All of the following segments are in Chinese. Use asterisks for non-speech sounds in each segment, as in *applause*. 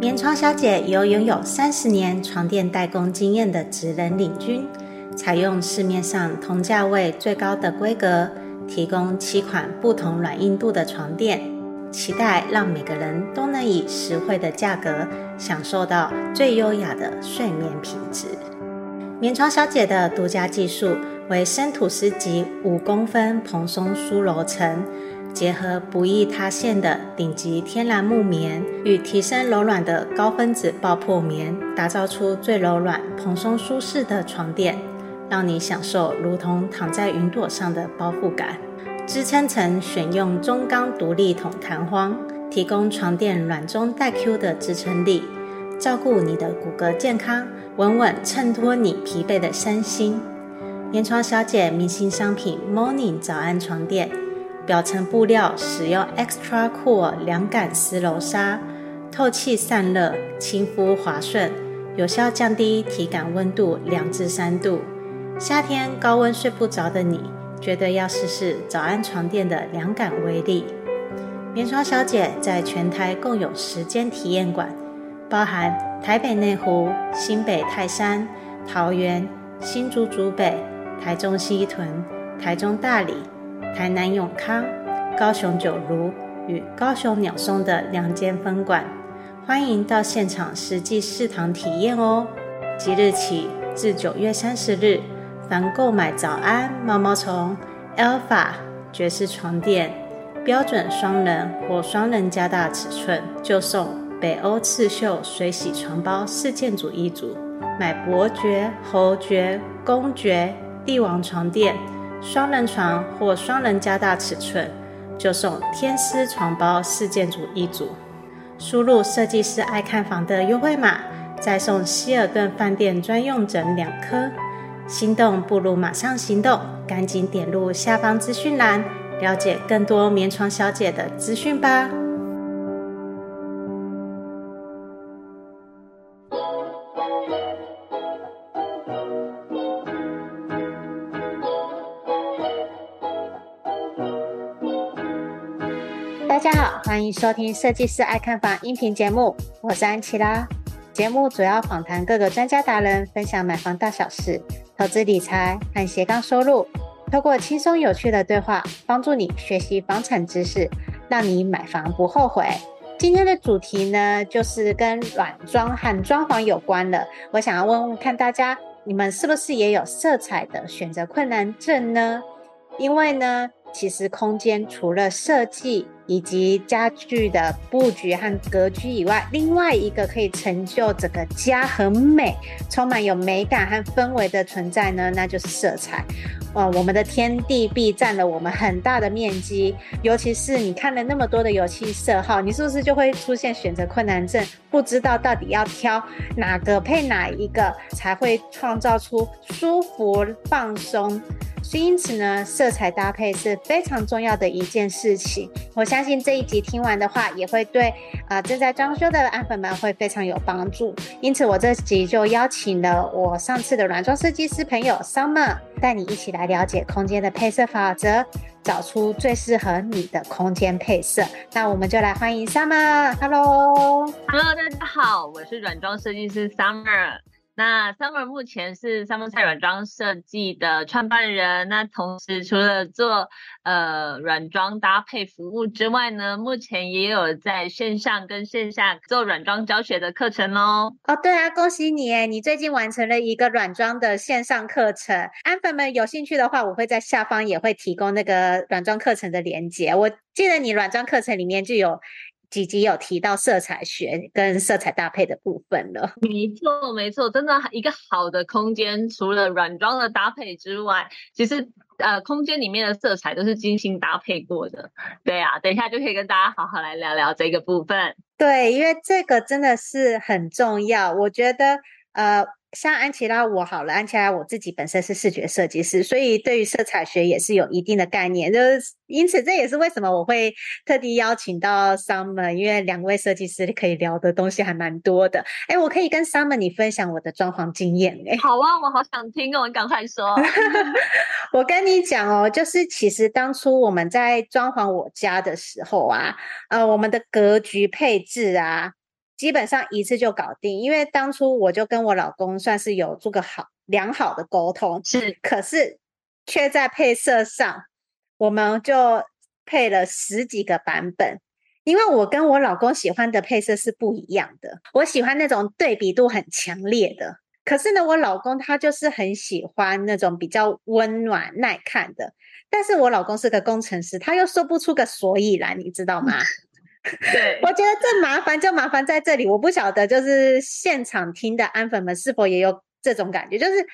棉床小姐由拥有三十年床垫代工经验的职人领军，采用市面上同价位最高的规格，提供七款不同软硬度的床垫，期待让每个人都能以实惠的价格享受到最优雅的睡眠品质。棉床小姐的独家技术为生吐司级五公分蓬松酥柔层。结合不易塌陷的顶级天然木棉与提升柔软的高分子爆破棉，打造出最柔软、蓬松、舒适的床垫，让你享受如同躺在云朵上的包覆感。支撑层选用中钢独立筒弹簧，提供床垫软中带 Q 的支撑力，照顾你的骨骼健康，稳稳衬托你疲惫的身心。棉床小姐明星商品 Morning 早安床垫。表层布料使用 Extra Cool 凉感丝柔纱，透气散热，亲肤滑顺，有效降低体感温度两至三度。夏天高温睡不着的你，绝对要试试早安床垫的凉感威力。棉床小姐在全台共有十间体验馆，包含台北内湖、新北泰山、桃园、新竹竹北、台中西屯、台中大里。台南永康、高雄九如与高雄鸟松的两间分馆，欢迎到现场实际试躺体验哦。即日起至九月三十日，凡购买早安毛毛虫、Alpha 爵士床垫、标准双人或双人加大尺寸，就送北欧刺绣水洗床包四件组一组。买伯爵、侯爵、公爵、帝王床垫。双人床或双人加大尺寸，就送天丝床包四件组一组。输入设计师爱看房的优惠码，再送希尔顿饭店专用枕两颗。心动不如马上行动，赶紧点入下方资讯栏，了解更多棉床小姐的资讯吧。欢迎收听设计师爱看房音频节目，我是安琪拉。节目主要访谈各个专家达人，分享买房大小事、投资理财和斜杠收入，透过轻松有趣的对话，帮助你学习房产知识，让你买房不后悔。今天的主题呢，就是跟软装和装潢有关的。我想要问问看大家，你们是不是也有色彩的选择困难症呢？因为呢，其实空间除了设计以及家具的布局和格局以外，另外一个可以成就整个家很美、充满有美感和氛围的存在呢，那就是色彩。哇，我们的天地壁占了我们很大的面积，尤其是你看了那么多的油漆色号，你是不是就会出现选择困难症？不知道到底要挑哪个配哪一个，才会创造出舒服放松。所以因此呢，色彩搭配是非常重要的一件事情。我相信这一集听完的话，也会对啊、正在装修的安粉们会非常有帮助。因此，我这集就邀请了我上次的软装设计师朋友 Summer，带你一起来了解空间的配色法则，找出最适合你的空间配色。那我们就来欢迎 Summer。Hello，Hello，大家好，我是软装设计师 Summer。那 Summer 目前是 Summer 菜软装设计的创办人。那同时除了做呃软装搭配服务之外呢，目前也有在线上跟线下做软装教学的课程哦。哦，对啊，恭喜你诶，你最近完成了一个软装的线上课程。安粉们有兴趣的话，我会在下方也会提供那个软装课程的连接。我记得你软装课程里面就有。几集有提到色彩学跟色彩搭配的部分了。没错，没错，真的一个好的空间，除了软装的搭配之外，其实呃，空间里面的色彩都是精心搭配过的。对啊，等一下就可以跟大家好好来聊聊这个部分。对，因为这个真的是很重要，我觉得呃。像安琪拉我好了，安琪拉我自己本身是视觉设计师，所以对于色彩学也是有一定的概念。就是因此，这也是为什么我会特地邀请到 Summer，因为两位设计师可以聊的东西还蛮多的。哎，我可以跟 Summer 你分享我的装潢经验哎。好啊，我好想听哦，你赶快说。*laughs* 我跟你讲哦，就是其实当初我们在装潢我家的时候啊，呃，我们的格局配置啊。基本上一次就搞定，因为当初我就跟我老公算是有做个好良好的沟通，是，可是却在配色上，我们就配了十几个版本，因为我跟我老公喜欢的配色是不一样的，我喜欢那种对比度很强烈的，可是呢，我老公他就是很喜欢那种比较温暖耐看的，但是我老公是个工程师，他又说不出个所以然，你知道吗？对，*laughs* 我觉得这麻烦就麻烦在这里，我不晓得就是现场听的安粉们是否也有这种感觉，就是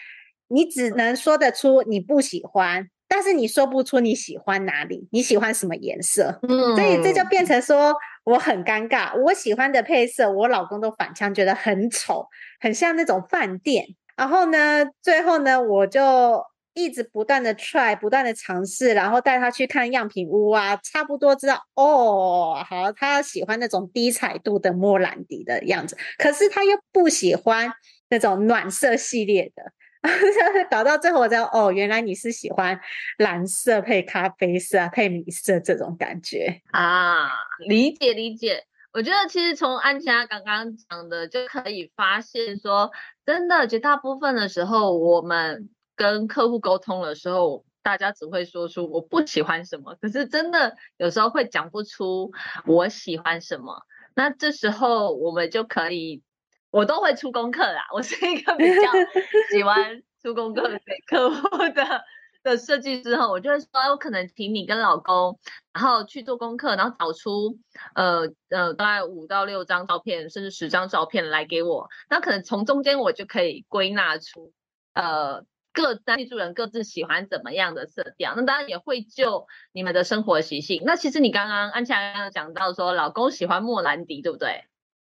你只能说得出你不喜欢，但是你说不出你喜欢哪里，你喜欢什么颜色，嗯，所以这就变成说我很尴尬，我喜欢的配色，我老公都反呛，觉得很丑，很像那种饭店，然后呢，最后呢，我就。一直不断的 try，不断的尝试，然后带他去看样品屋啊，差不多知道哦，好，他喜欢那种低彩度的莫兰迪的样子，可是他又不喜欢那种暖色系列的，*laughs* 搞到最后我知道哦，原来你是喜欢蓝色配咖啡色啊配米色这种感觉啊，理解理解。我觉得其实从安琪拉刚刚讲的就可以发现说，真的绝大部分的时候我们。跟客户沟通的时候，大家只会说出我不喜欢什么，可是真的有时候会讲不出我喜欢什么。那这时候我们就可以，我都会出功课啦。我是一个比较 *laughs* 喜欢出功课给客户的的设计师哈，我就会说，我可能请你跟老公，然后去做功课，然后找出呃呃大概五到六张照片，甚至十张照片来给我。那可能从中间我就可以归纳出呃。各单居住人各自喜欢怎么样的色调，那当然也会就你们的生活习性。那其实你刚刚安琪拉有讲到说，老公喜欢莫兰迪，对不对？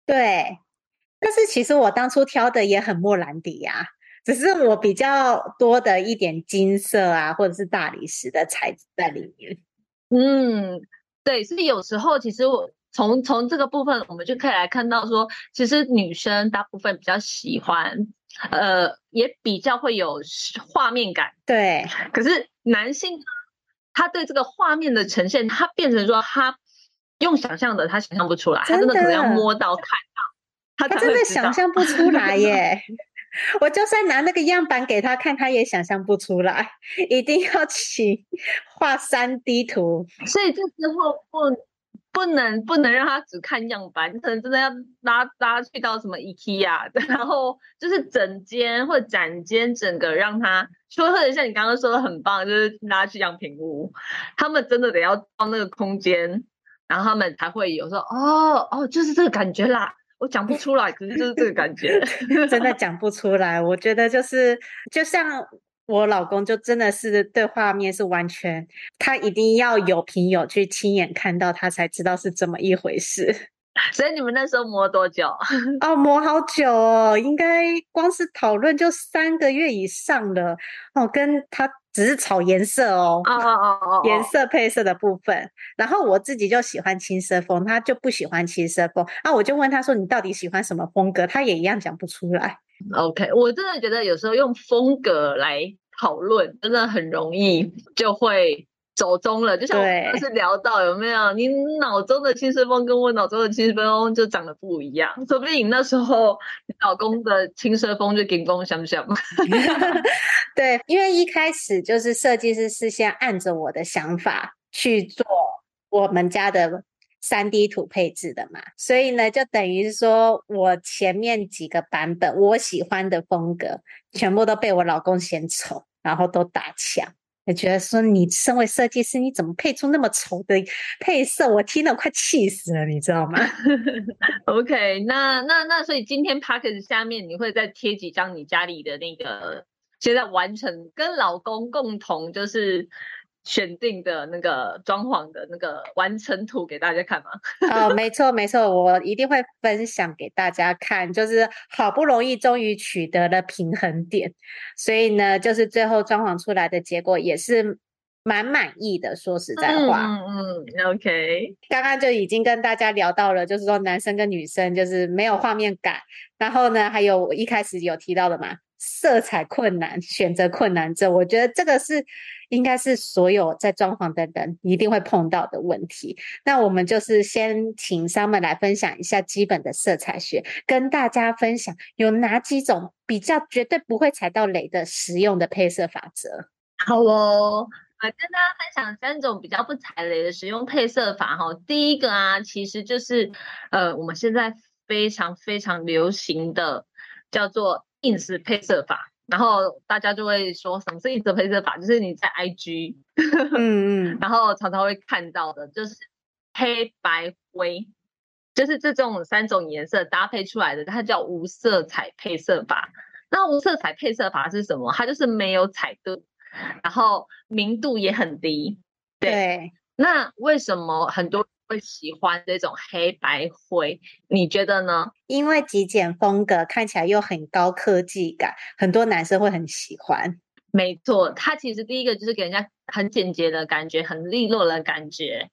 对。但是其实我当初挑的也很莫兰迪呀、啊，只是我比较多的一点金色啊，或者是大理石的材质在里面。嗯，对。所以有时候其实我从从这个部分，我们就可以来看到说，其实女生大部分比较喜欢。呃，也比较会有画面感，对。可是男性他对这个画面的呈现，他变成说他用想象的，他想象不出来，他真的可能要摸到看到，他，他真的想象不出来 *laughs* 耶。我就算拿那个样板给他看，他也想象不出来，一定要请画三 D 图。所以这时候不。不能不能让他只看样板，你可能真的要拉拉去到什么 IKEA，然后就是整间或者展间整个让他说，或者像你刚刚说的很棒，就是拉去样品屋，他们真的得要到那个空间，然后他们才会有说哦哦，就是这个感觉啦，我讲不出来，可是就是这个感觉，*laughs* 真的讲不出来。我觉得就是就像。我老公就真的是对画面是完全，他一定要有凭有据亲眼看到，他才知道是怎么一回事。*laughs* 所以你们那时候磨多久？*laughs* 哦，磨好久哦，应该光是讨论就三个月以上了。哦，跟他只是炒颜色哦，哦哦哦哦，颜色配色的部分。然后我自己就喜欢轻奢风，他就不喜欢轻奢风。那我就问他说：“你到底喜欢什么风格？”他也一样讲不出来。OK，我真的觉得有时候用风格来讨论，真的很容易就会走中了。就像我们就是聊到有没有，你脑中的轻奢风跟我脑中的轻奢风就长得不一样，说不定你那时候你老公的轻奢风就顶风相向。*laughs* 对，因为一开始就是设计师是先按着我的想法去做我们家的。三 D 图配置的嘛，所以呢，就等于说我前面几个版本我喜欢的风格，全部都被我老公嫌丑，然后都打枪。我觉得说你身为设计师，你怎么配出那么丑的配色？我听了快气死了，你知道吗？*laughs* OK，那那那，所以今天 Podcast 下面你会再贴几张你家里的那个现在完成跟老公共同就是。选定的那个装潢的那个完成图给大家看吗？*laughs* 哦，没错没错，我一定会分享给大家看。就是好不容易终于取得了平衡点，所以呢，就是最后装潢出来的结果也是蛮满意的。说实在话，嗯嗯，OK。刚刚就已经跟大家聊到了，就是说男生跟女生就是没有画面感，然后呢，还有我一开始有提到的嘛，色彩困难、选择困难症，我觉得这个是。应该是所有在装潢的人一定会碰到的问题。那我们就是先请 Summer 来分享一下基本的色彩学，跟大家分享有哪几种比较绝对不会踩到雷的实用的配色法则。好哦，我跟大家分享三种比较不踩雷的实用配色法哈。第一个啊，其实就是呃，我们现在非常非常流行的叫做 ins 配色法。然后大家就会说，什么是一则配色法？就是你在 IG，*laughs* 嗯嗯，然后常常会看到的，就是黑白灰，就是这种三种颜色搭配出来的，它叫无色彩配色法。那无色彩配色法是什么？它就是没有彩度，然后明度也很低。对，对。那为什么很多？会喜欢这种黑白灰，你觉得呢？因为极简风格看起来又很高科技感，很多男生会很喜欢。没错，它其实第一个就是给人家很简洁的感觉，很利落的感觉。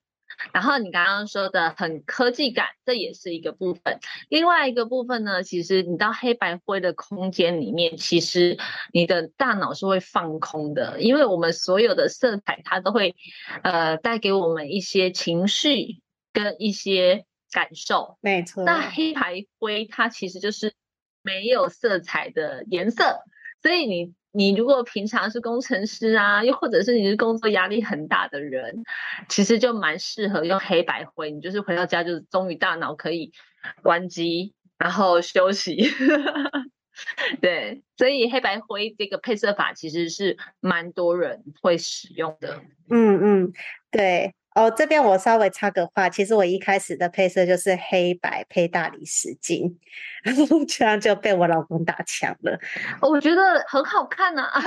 然后你刚刚说的很科技感，这也是一个部分。另外一个部分呢，其实你到黑白灰的空间里面，其实你的大脑是会放空的，因为我们所有的色彩它都会呃带给我们一些情绪跟一些感受。没错。那黑白灰它其实就是没有色彩的颜色，所以你。你如果平常是工程师啊，又或者是你是工作压力很大的人，其实就蛮适合用黑白灰。你就是回到家，就是终于大脑可以关机，然后休息。*laughs* 对，所以黑白灰这个配色法其实是蛮多人会使用的。嗯嗯，对。哦，这边我稍微插个话，其实我一开始的配色就是黑白配大理石金，*laughs* 这样就被我老公打枪了。我觉得很好看呢、啊。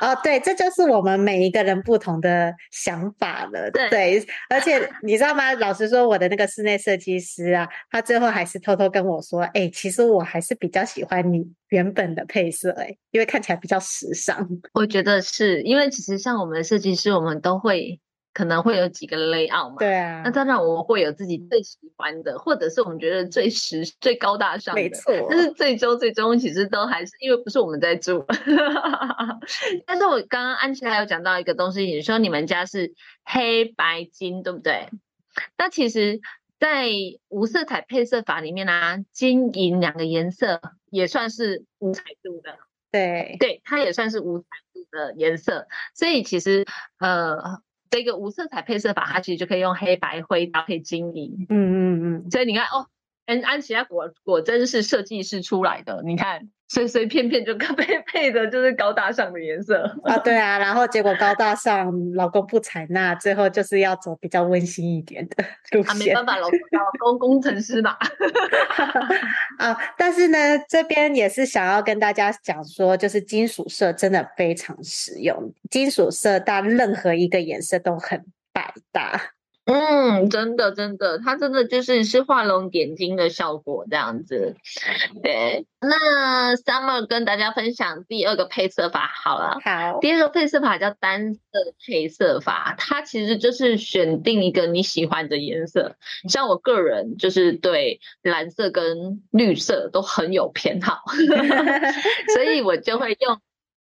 哦，对，这就是我们每一个人不同的想法了。对，对，而且 *laughs* 你知道吗？老实说，我的那个室内设计师啊，他最后还是偷偷跟我说：“哎，其实我还是比较喜欢你原本的配色，哎，因为看起来比较时尚。”我觉得是因为其实像我们的设计师，我们都会。可能会有几个 layout 嘛？对啊。那当然我们会有自己最喜欢的，或者是我们觉得最实、最高大上的。没错。但是最终最终其实都还是因为不是我们在住。*laughs* 但是我刚刚安琪还有讲到一个东西，你说你们家是黑白金，对不对？那其实，在无色彩配色法里面呢、啊，金银两个颜色也算是五彩度的。对。对，它也算是五彩度的颜色，所以其实呃。这个无色彩配色法，它其实就可以用黑白灰搭配金银。嗯嗯嗯。所以你看哦，安安琪拉果果真是设计师出来的。你看，随随便便就配配的就是高大上的颜色啊。对啊，然后结果高大上，老公不采纳，最后就是要走比较温馨一点的路线。啊，没办法，老公老公 *laughs* 工程师嘛。*laughs* 啊，但是呢，这边也是想要跟大家讲说，就是金属色真的非常实用，金属色搭任何一个颜色都很百搭。嗯，真的真的，它真的就是是画龙点睛的效果这样子。对，那 Summer 跟大家分享第二个配色法好了。好，第二个配色法叫单色配色法，它其实就是选定一个你喜欢的颜色。像我个人就是对蓝色跟绿色都很有偏好，*laughs* 所以我就会用。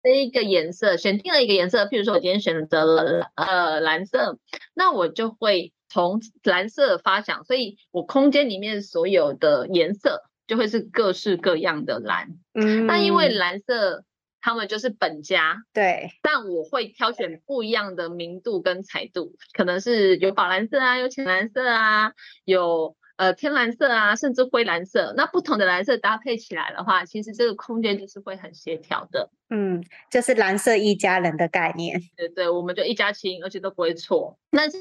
这一个颜色选定了一个颜色，譬如说我今天选择了呃蓝色，那我就会从蓝色发想，所以我空间里面所有的颜色就会是各式各样的蓝。嗯，那因为蓝色他们就是本家，对，但我会挑选不一样的明度跟彩度，可能是有宝蓝色啊，有浅蓝色啊，有。呃，天蓝色啊，甚至灰蓝色，那不同的蓝色搭配起来的话，其实这个空间就是会很协调的。嗯，就是蓝色一家人的概念。对对，我们就一家亲，而且都不会错。但是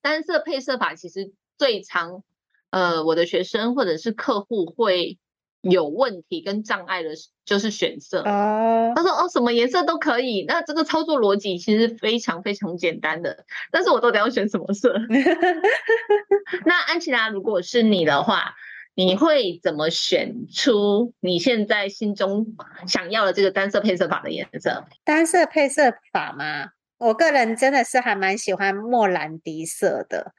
单色配色法其实最常，呃，我的学生或者是客户会。有问题跟障碍的，就是选色。哦，他说哦，什么颜色都可以。那这个操作逻辑其实非常非常简单的，但是我到底要选什么色？*laughs* 那安琪拉，如果是你的话，你会怎么选出你现在心中想要的这个单色配色法的颜色？单色配色法吗？我个人真的是还蛮喜欢莫兰迪色的。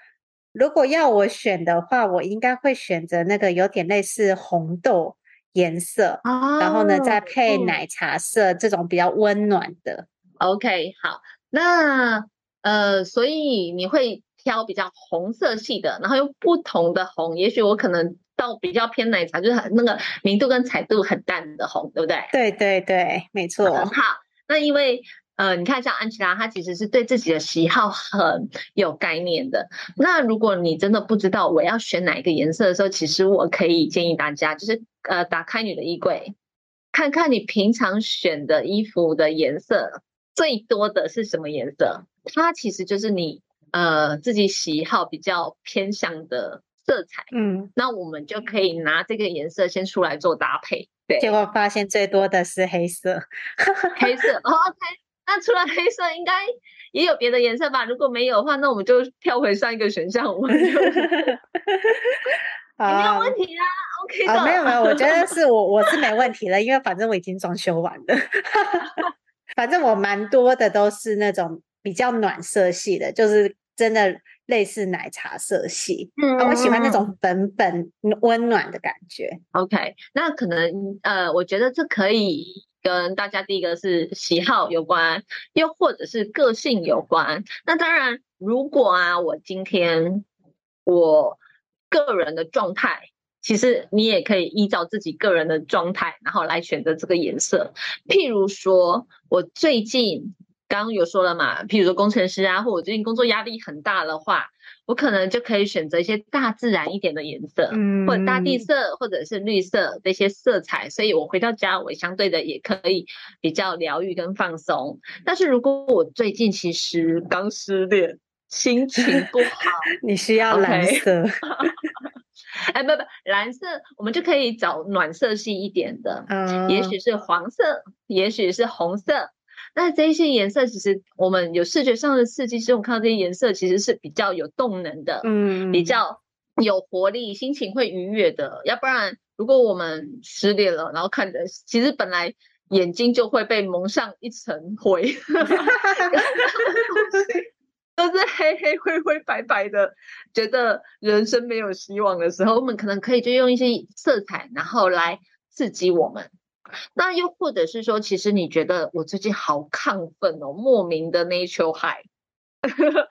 如果要我选的话，我应该会选择那个有点类似红豆颜色，哦、然后呢再配奶茶色、嗯、这种比较温暖的。OK，好，那呃，所以你会挑比较红色系的，然后用不同的红，也许我可能到比较偏奶茶，就是很那个明度跟彩度很淡的红，对不对？对对对，没错。很好，那因为。呃，你看，像安琪拉，她其实是对自己的喜好很有概念的。那如果你真的不知道我要选哪一个颜色的时候，其实我可以建议大家，就是呃，打开你的衣柜，看看你平常选的衣服的颜色最多的是什么颜色，它其实就是你呃自己喜好比较偏向的色彩。嗯，那我们就可以拿这个颜色先出来做搭配。对，结果发现最多的是黑色，*laughs* 黑色。哦，OK。那除了黑色，应该也有别的颜色吧？如果没有的话，那我们就跳回上一个选项，我们就没有问题啊。OK 的。没有没有，我觉得是我我是没问题的，因为反正我已经装修完了。*laughs* 反正我蛮多的都是那种比较暖色系的，就是真的类似奶茶色系。嗯，我喜欢那种粉粉温暖的感觉。OK，那可能呃，我觉得这可以。跟大家第一个是喜好有关，又或者是个性有关。那当然，如果啊，我今天我个人的状态，其实你也可以依照自己个人的状态，然后来选择这个颜色。譬如说，我最近刚刚有说了嘛，譬如说工程师啊，或我最近工作压力很大的话。我可能就可以选择一些大自然一点的颜色，嗯，或者大地色，或者是绿色的一些色彩，所以我回到家，我相对的也可以比较疗愈跟放松。但是如果我最近其实刚失恋，心情不好，*laughs* 你需要蓝色，*laughs* 哎，不不，蓝色我们就可以找暖色系一点的，嗯，也许是黄色，也许是红色。那这些颜色，其实我们有视觉上的刺激，其实我们看到这些颜色其实是比较有动能的，嗯，比较有活力，心情会愉悦的。要不然，如果我们失恋了，然后看着，其实本来眼睛就会被蒙上一层灰，*laughs* 都是黑黑灰灰白白的，觉得人生没有希望的时候，我们可能可以就用一些色彩，然后来刺激我们。那又或者是说，其实你觉得我最近好亢奋哦，莫名的 nature high，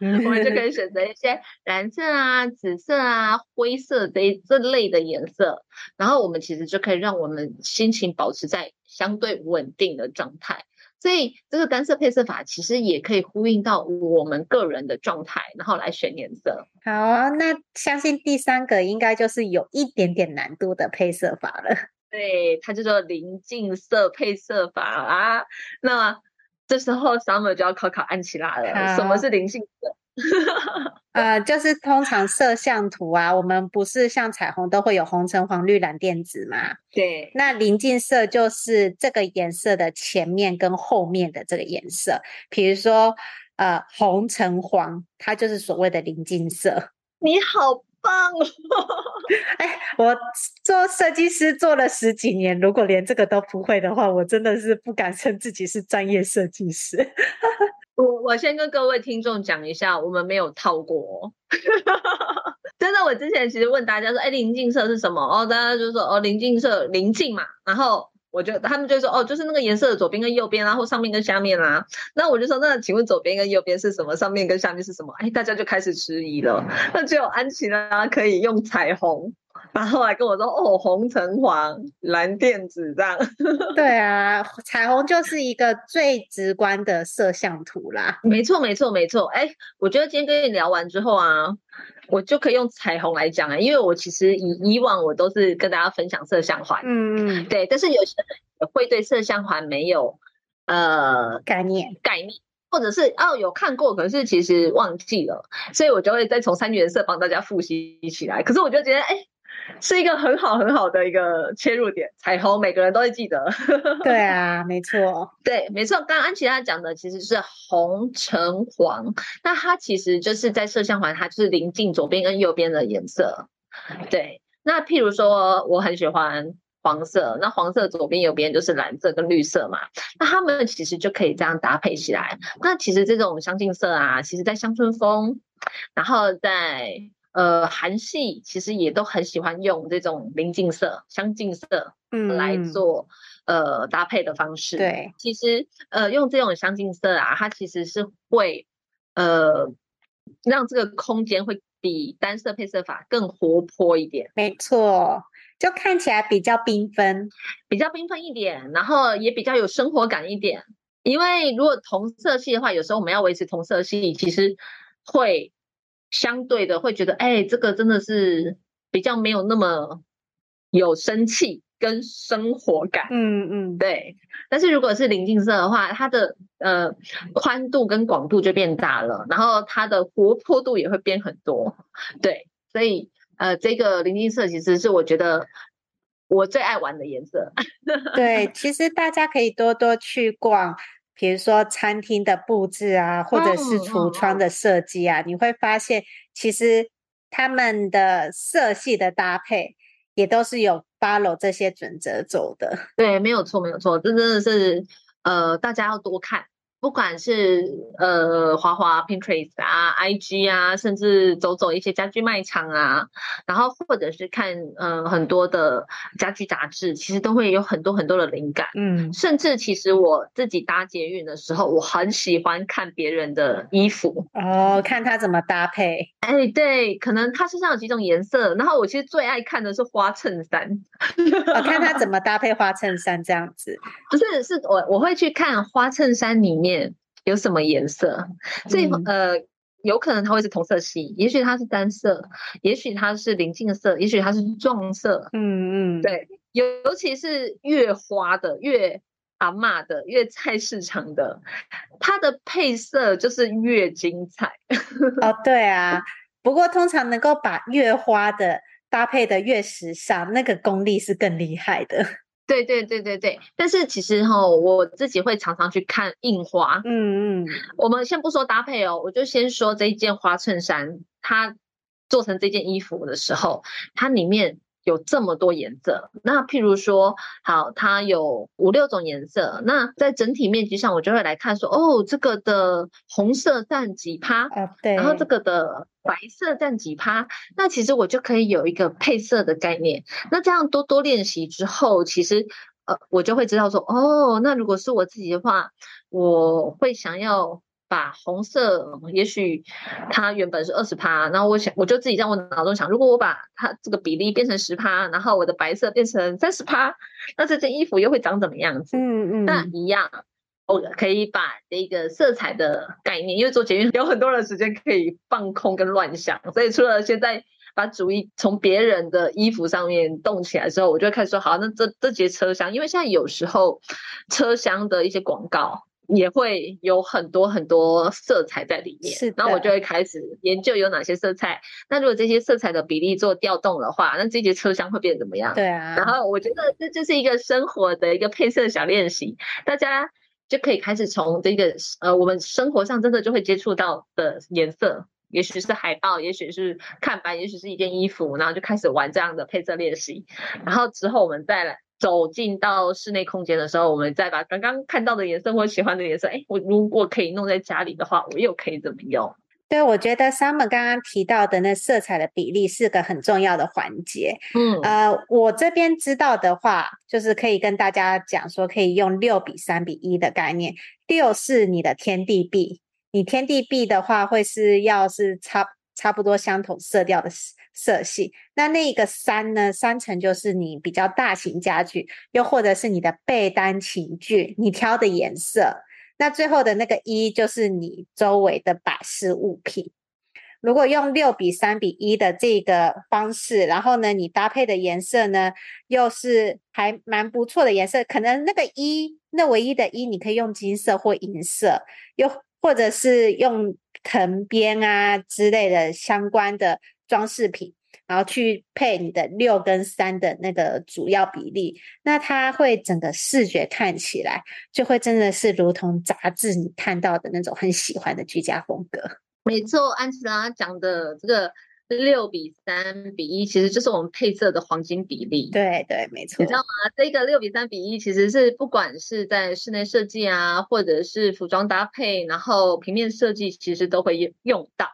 我们就可以选择一些蓝色啊、紫色啊、灰色这这类的颜色，然后我们其实就可以让我们心情保持在相对稳定的状态。所以这个单色配色法其实也可以呼应到我们个人的状态，然后来选颜色。好啊，那相信第三个应该就是有一点点难度的配色法了。对，它叫做临近色配色法啊。那这时候 Summer 就要考考安琪拉了。什么是临近色？*laughs* 呃，就是通常色相图啊，我们不是像彩虹都会有红橙黄绿蓝靛紫嘛？对。那临近色就是这个颜色的前面跟后面的这个颜色。比如说，呃，红橙黄，它就是所谓的临近色。你好。棒哦！*laughs* 哎，我做设计师做了十几年，如果连这个都不会的话，我真的是不敢称自己是专业设计师。*laughs* 我我先跟各位听众讲一下，我们没有套过。*laughs* 真的，我之前其实问大家说，哎，临近色是什么？哦，大家就说，哦，临近色，临近嘛，然后。我就他们就说哦，就是那个颜色的左边跟右边啊，或上面跟下面啦、啊。那我就说，那请问左边跟右边是什么？上面跟下面是什么？哎，大家就开始迟疑了。那只有安琪拉可以用彩虹，然后来跟我说哦，红橙黄蓝靛紫这样。*laughs* 对啊，彩虹就是一个最直观的色相图啦。没错，没错，没错。哎，我觉得今天跟你聊完之后啊。我就可以用彩虹来讲啊，因为我其实以以往我都是跟大家分享色相环，嗯，对，但是有些人也会对色相环没有呃概念概念，或者是哦有看过，可是其实忘记了，所以我就会再从三原色帮大家复习起来。可是我就觉得，哎。是一个很好很好的一个切入点，彩虹每个人都会记得。*laughs* 对啊，没错，对，没错。刚刚安琪拉讲的其实是红橙黄，那它其实就是在色相环，它就是临近左边跟右边的颜色。对，那譬如说我很喜欢黄色，那黄色左边右边就是蓝色跟绿色嘛，那它们其实就可以这样搭配起来。那其实这种相近色啊，其实在乡村风，然后在。呃韩系其实也都很喜欢用这种邻近色、相近色嗯来做、嗯、呃搭配的方式。对，其实呃用这种相近色啊，它其实是会呃让这个空间会比单色配色法更活泼一点。没错。就看起来比较缤纷，比较缤纷一点，然后也比较有生活感一点。因为如果同色系的话，有时候我们要维持同色系，其实会相对的会觉得，哎，这个真的是比较没有那么有生气跟生活感。嗯嗯，对。但是如果是邻近色的话，它的呃宽度跟广度就变大了，然后它的活泼度也会变很多。对，所以。呃，这个邻近色其实是我觉得我最爱玩的颜色。对，其实大家可以多多去逛，比如说餐厅的布置啊，或者是橱窗的设计啊，你会发现其实他们的色系的搭配也都是有 follow 这些准则走的。对，没有错，没有错，这真的是呃，大家要多看。不管是呃，滑滑 Pinterest 啊，IG 啊，甚至走走一些家居卖场啊，然后或者是看嗯、呃、很多的家居杂志，其实都会有很多很多的灵感。嗯，甚至其实我自己搭捷运的时候，我很喜欢看别人的衣服哦，看他怎么搭配。哎，对，可能他身上有几种颜色，然后我其实最爱看的是花衬衫，我、哦、看他怎么搭配花衬衫这样子。*laughs* 不是，是我我会去看花衬衫里面。有什么颜色？所以、嗯、呃，有可能它会是同色系，也许它是单色，也许它是邻近色，也许它是撞色。嗯嗯，对，尤尤其是越花的、越阿嬷的、越菜市场的，它的配色就是越精彩。哦，*laughs* 对啊。不过通常能够把越花的搭配的越时尚，那个功力是更厉害的。对对对对对，但是其实哈，我自己会常常去看印花。嗯嗯，我们先不说搭配哦，我就先说这一件花衬衫，它做成这件衣服的时候，它里面。有这么多颜色，那譬如说，好，它有五六种颜色，那在整体面积上，我就会来看说，哦，这个的红色占几趴，啊，对，然后这个的白色占几趴，那其实我就可以有一个配色的概念。那这样多多练习之后，其实呃，我就会知道说，哦，那如果是我自己的话，我会想要。把红色，也许它原本是二十趴，然后我想，我就自己在我脑中想，如果我把它这个比例变成十趴，然后我的白色变成三十趴，那这件衣服又会长怎么样子？嗯嗯，那一样，我可以把这个色彩的概念，因为做捷运有很多的时间可以放空跟乱想，所以除了现在把主意从别人的衣服上面动起来之后，我就会开始说，好，那这这节车厢，因为现在有时候车厢的一些广告。也会有很多很多色彩在里面，是的，然后我就会开始研究有哪些色彩。那如果这些色彩的比例做调动的话，那这节车厢会变怎么样？对啊。然后我觉得这就是一个生活的一个配色小练习，大家就可以开始从这个呃我们生活上真的就会接触到的颜色，也许是海报，也许是看板，也许是一件衣服，然后就开始玩这样的配色练习。然后之后我们再来。走进到室内空间的时候，我们再把刚刚看到的颜色或喜欢的颜色，哎，我如果可以弄在家里的话，我又可以怎么用？对，我觉得 Summer 刚刚提到的那色彩的比例是个很重要的环节。嗯，呃，我这边知道的话，就是可以跟大家讲说，可以用六比三比一的概念。六是你的天地壁，你天地壁的话会是要是差差不多相同色调的。色系，那那个三呢？三层就是你比较大型家具，又或者是你的被单寝具，你挑的颜色。那最后的那个一就是你周围的摆饰物品。如果用六比三比一的这个方式，然后呢，你搭配的颜色呢，又是还蛮不错的颜色。可能那个一，那唯一的一，你可以用金色或银色，又或者是用藤边啊之类的相关的。装饰品，然后去配你的六跟三的那个主要比例，那它会整个视觉看起来就会真的是如同杂志你看到的那种很喜欢的居家风格。没错，安琪拉讲的这个六比三比一，其实就是我们配色的黄金比例。对对，没错。你知道吗？这个六比三比一其实是不管是在室内设计啊，或者是服装搭配，然后平面设计，其实都会用到。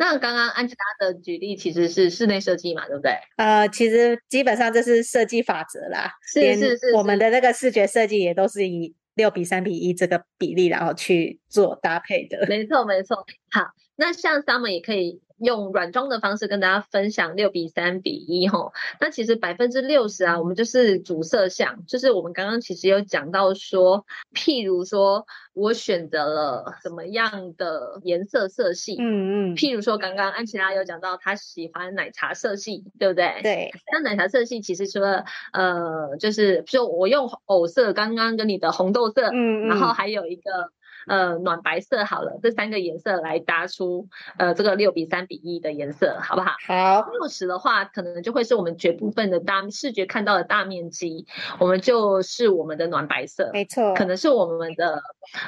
那刚刚安吉拉的举例其实是室内设计嘛，对不对？呃，其实基本上这是设计法则啦，是是是，是，我们的那个视觉设计也都是以六比三比一这个比例，然后去做搭配的。没错没错。好，那像 Summer 也可以。用软装的方式跟大家分享六比三比一吼，那其实百分之六十啊，我们就是主色相，就是我们刚刚其实有讲到说，譬如说我选择了什么样的颜色色系，嗯嗯，譬如说刚刚安琪拉有讲到她喜欢奶茶色系，对不对？对。那奶茶色系其实除了呃，就是就我用藕色，刚刚跟你的红豆色，嗯嗯，然后还有一个。呃，暖白色好了，这三个颜色来搭出呃这个六比三比一的颜色，好不好？好。六十的话，可能就会是我们绝部分的大视觉看到的大面积，我们就是我们的暖白色，没错，可能是我们的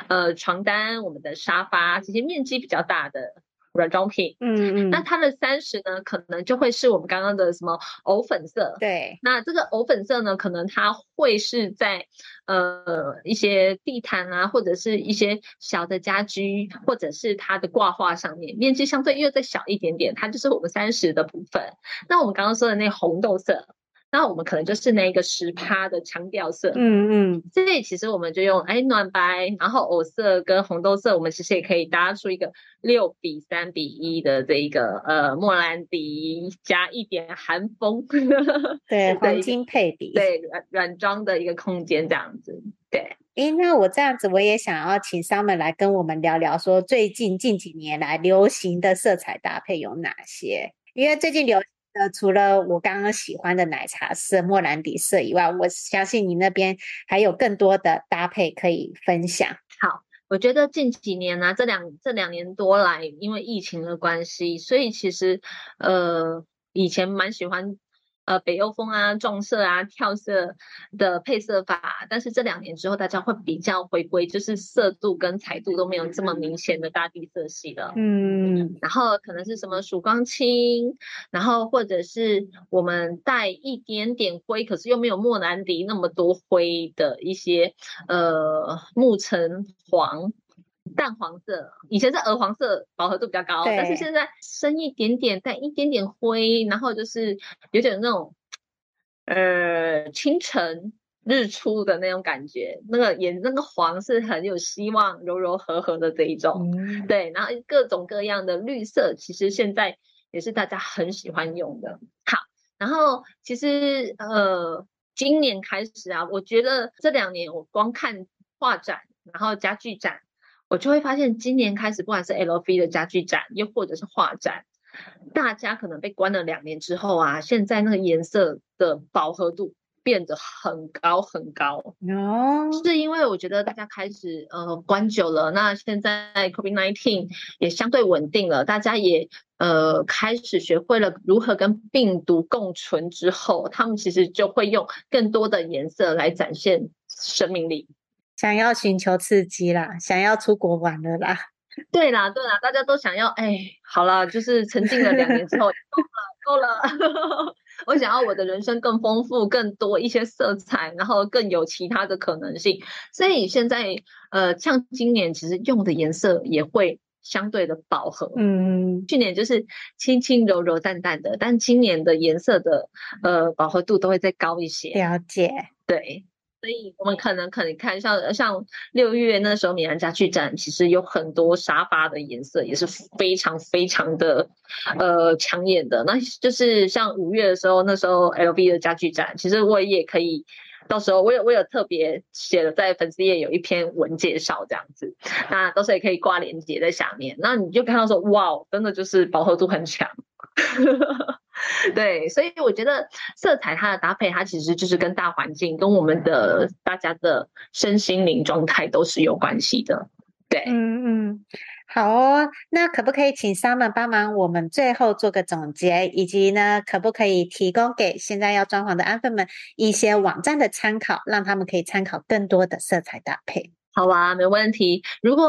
呃床单、我们的沙发这些面积比较大的。软装品，嗯嗯，那它的三十呢，可能就会是我们刚刚的什么藕粉色，对，那这个藕粉色呢，可能它会是在呃一些地毯啊，或者是一些小的家居，或者是它的挂画上面，面积相对又再小一点点，它就是我们三十的部分。那我们刚刚说的那红豆色。那我们可能就是那个十趴的强调色，嗯嗯，这里其实我们就用哎暖白，然后藕色跟红豆色，我们其实也可以搭出一个六比三比一的这一个呃莫兰迪加一点韩风，*laughs* 对黄金配比，对软软装的一个空间这样子，对。诶，那我这样子我也想要请 Summer 来跟我们聊聊，说最近近几年来流行的色彩搭配有哪些？因为最近流。呃，除了我刚刚喜欢的奶茶色、莫兰迪色以外，我相信你那边还有更多的搭配可以分享。好，我觉得近几年呢、啊，这两这两年多来，因为疫情的关系，所以其实呃，以前蛮喜欢。呃，北欧风啊，撞色啊，跳色的配色法，但是这两年之后，大家会比较回归，就是色度跟彩度都没有这么明显的大地色系了。嗯，然后可能是什么曙光青，然后或者是我们带一点点灰，可是又没有莫兰迪那么多灰的一些呃木橙黄。淡黄色，以前是鹅黄色，饱和度比较高，但是现在深一点点，带一点点灰，然后就是有点那种，呃，清晨日出的那种感觉，那个颜那个黄是很有希望，柔柔和和的这一种，嗯、对，然后各种各样的绿色，其实现在也是大家很喜欢用的。好，然后其实呃，今年开始啊，我觉得这两年我光看画展，然后家具展。我就会发现，今年开始，不管是 LV 的家具展，又或者是画展，大家可能被关了两年之后啊，现在那个颜色的饱和度变得很高很高。哦，是因为我觉得大家开始呃关久了，那现在 COVID nineteen 也相对稳定了，大家也呃开始学会了如何跟病毒共存之后，他们其实就会用更多的颜色来展现生命力。想要寻求刺激啦，想要出国玩了啦。*laughs* 对啦，对啦，大家都想要。哎，好了，就是沉浸了两年之后，够了，够了。*laughs* 我想要我的人生更丰富，更多一些色彩，然后更有其他的可能性。所以现在，呃，像今年其实用的颜色也会相对的饱和。嗯，去年就是轻轻柔柔淡淡的，但今年的颜色的呃饱和度都会再高一些。了解，对。所以我们可能可能看像像六月那时候米兰家具展，其实有很多沙发的颜色也是非常非常的呃抢眼的。那就是像五月的时候，那时候 LV 的家具展，其实我也可以到时候我有我有特别写了在粉丝页有一篇文介绍这样子，那到时候也可以挂链接在下面。那你就看到说哇，真的就是饱和度很强。*laughs* 对，所以我觉得色彩它的搭配，它其实就是跟大环境、跟我们的大家的身心灵状态都是有关系的。对，嗯嗯，好哦。那可不可以请 Summer 帮忙我们最后做个总结，以及呢，可不可以提供给现在要装潢的安粉们一些网站的参考，让他们可以参考更多的色彩搭配？好啊，没问题。如果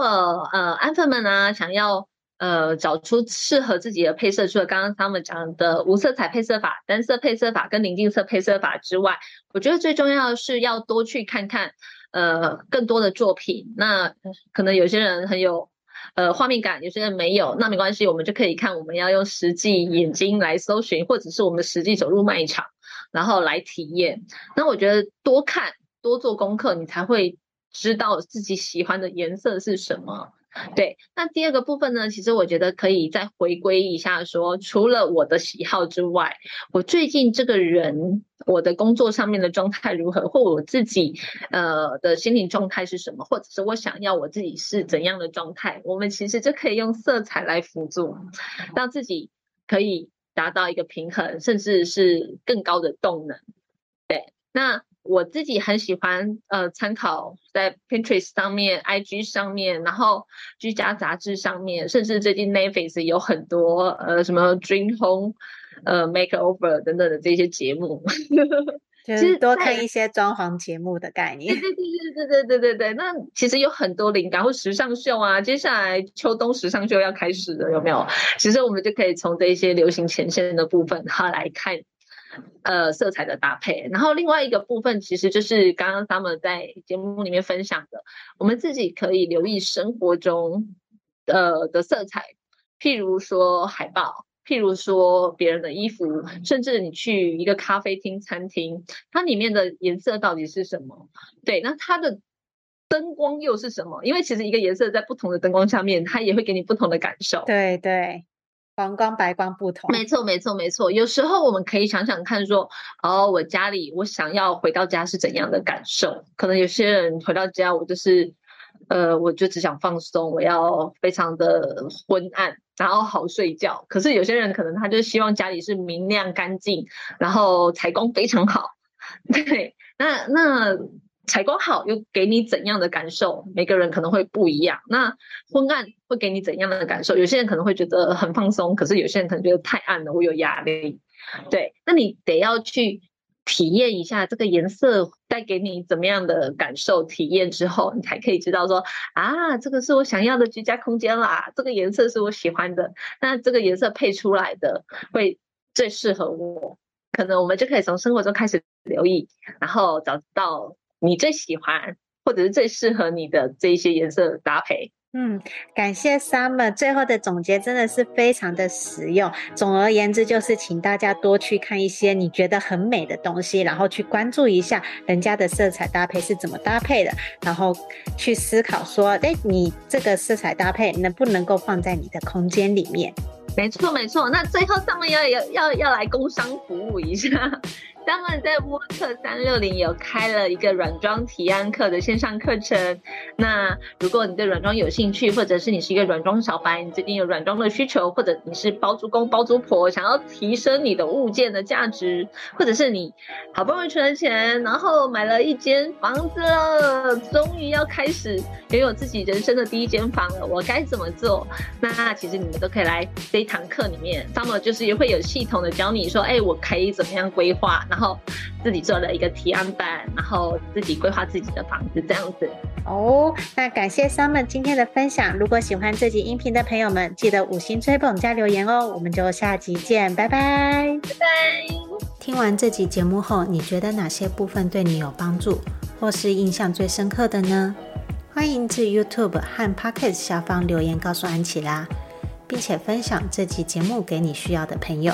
呃安粉们呢想要。呃，找出适合自己的配色，除了刚刚他们讲的无色彩配色法、单色配色法跟宁静色配色法之外，我觉得最重要的是要多去看看呃更多的作品。那可能有些人很有呃画面感，有些人没有，那没关系，我们就可以看，我们要用实际眼睛来搜寻，或者是我们实际走入卖场，然后来体验。那我觉得多看多做功课，你才会知道自己喜欢的颜色是什么。对，那第二个部分呢，其实我觉得可以再回归一下说，除了我的喜好之外，我最近这个人，我的工作上面的状态如何，或我自己呃的心理状态是什么，或者是我想要我自己是怎样的状态，我们其实就可以用色彩来辅助，让自己可以达到一个平衡，甚至是更高的动能。对，那。我自己很喜欢呃参考在 Pinterest 上面、IG 上面，然后居家杂志上面，甚至最近 Netflix 有很多呃什么 Dream Home 呃 Makeover 等等的这些节目，*laughs* 其实多看一些装潢节目的概念。对对对对对对对对，那其实有很多灵感或时尚秀啊，接下来秋冬时尚秀要开始了，有没有？其实我们就可以从这一些流行前线的部分哈来看。呃，色彩的搭配，然后另外一个部分其实就是刚刚 Summer 在节目里面分享的，我们自己可以留意生活中呃的色彩，譬如说海报，譬如说别人的衣服，甚至你去一个咖啡厅、餐厅，它里面的颜色到底是什么？对，那它的灯光又是什么？因为其实一个颜色在不同的灯光下面，它也会给你不同的感受。对对。黄光、白光不同，没错，没错，没错。有时候我们可以想想看，说，哦，我家里我想要回到家是怎样的感受？可能有些人回到家，我就是，呃，我就只想放松，我要非常的昏暗，然后好睡觉。可是有些人可能他就希望家里是明亮、干净，然后采光非常好。*laughs* 对，那那。采光好又给你怎样的感受？每个人可能会不一样。那昏暗会给你怎样的感受？有些人可能会觉得很放松，可是有些人可能觉得太暗了，会有压力。对，那你得要去体验一下这个颜色带给你怎么样的感受。体验之后，你才可以知道说啊，这个是我想要的居家空间啦，这个颜色是我喜欢的。那这个颜色配出来的会最适合我。可能我们就可以从生活中开始留意，然后找到。你最喜欢或者是最适合你的这一些颜色搭配。嗯，感谢 Summer 最后的总结真的是非常的实用。总而言之，就是请大家多去看一些你觉得很美的东西，然后去关注一下人家的色彩搭配是怎么搭配的，然后去思考说，哎，你这个色彩搭配能不能够放在你的空间里面？没错，没错。那最后 Summer 要要要要来工商服务一下。他们在沃克三六零有开了一个软装提案课的线上课程。那如果你对软装有兴趣，或者是你是一个软装小白，你最近有软装的需求，或者你是包租公包租婆，想要提升你的物件的价值，或者是你好不容易存了钱，然后买了一间房子了，终于要开始拥有自己人生的第一间房了，我该怎么做？那其实你们都可以来这一堂课里面，Summer 就是也会有系统的教你说，哎，我可以怎么样规划。然后自己做了一个提案板，然后自己规划自己的房子，这样子。哦，那感谢 Summer 今天的分享。如果喜欢这集音频的朋友们，记得五星追捧加留言哦。我们就下集见，拜拜，拜拜。听完这集节目后，你觉得哪些部分对你有帮助，或是印象最深刻的呢？欢迎至 YouTube 和 Podcast 下方留言告诉安琪拉，并且分享这集节目给你需要的朋友。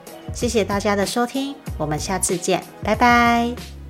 谢谢大家的收听，我们下次见，拜拜。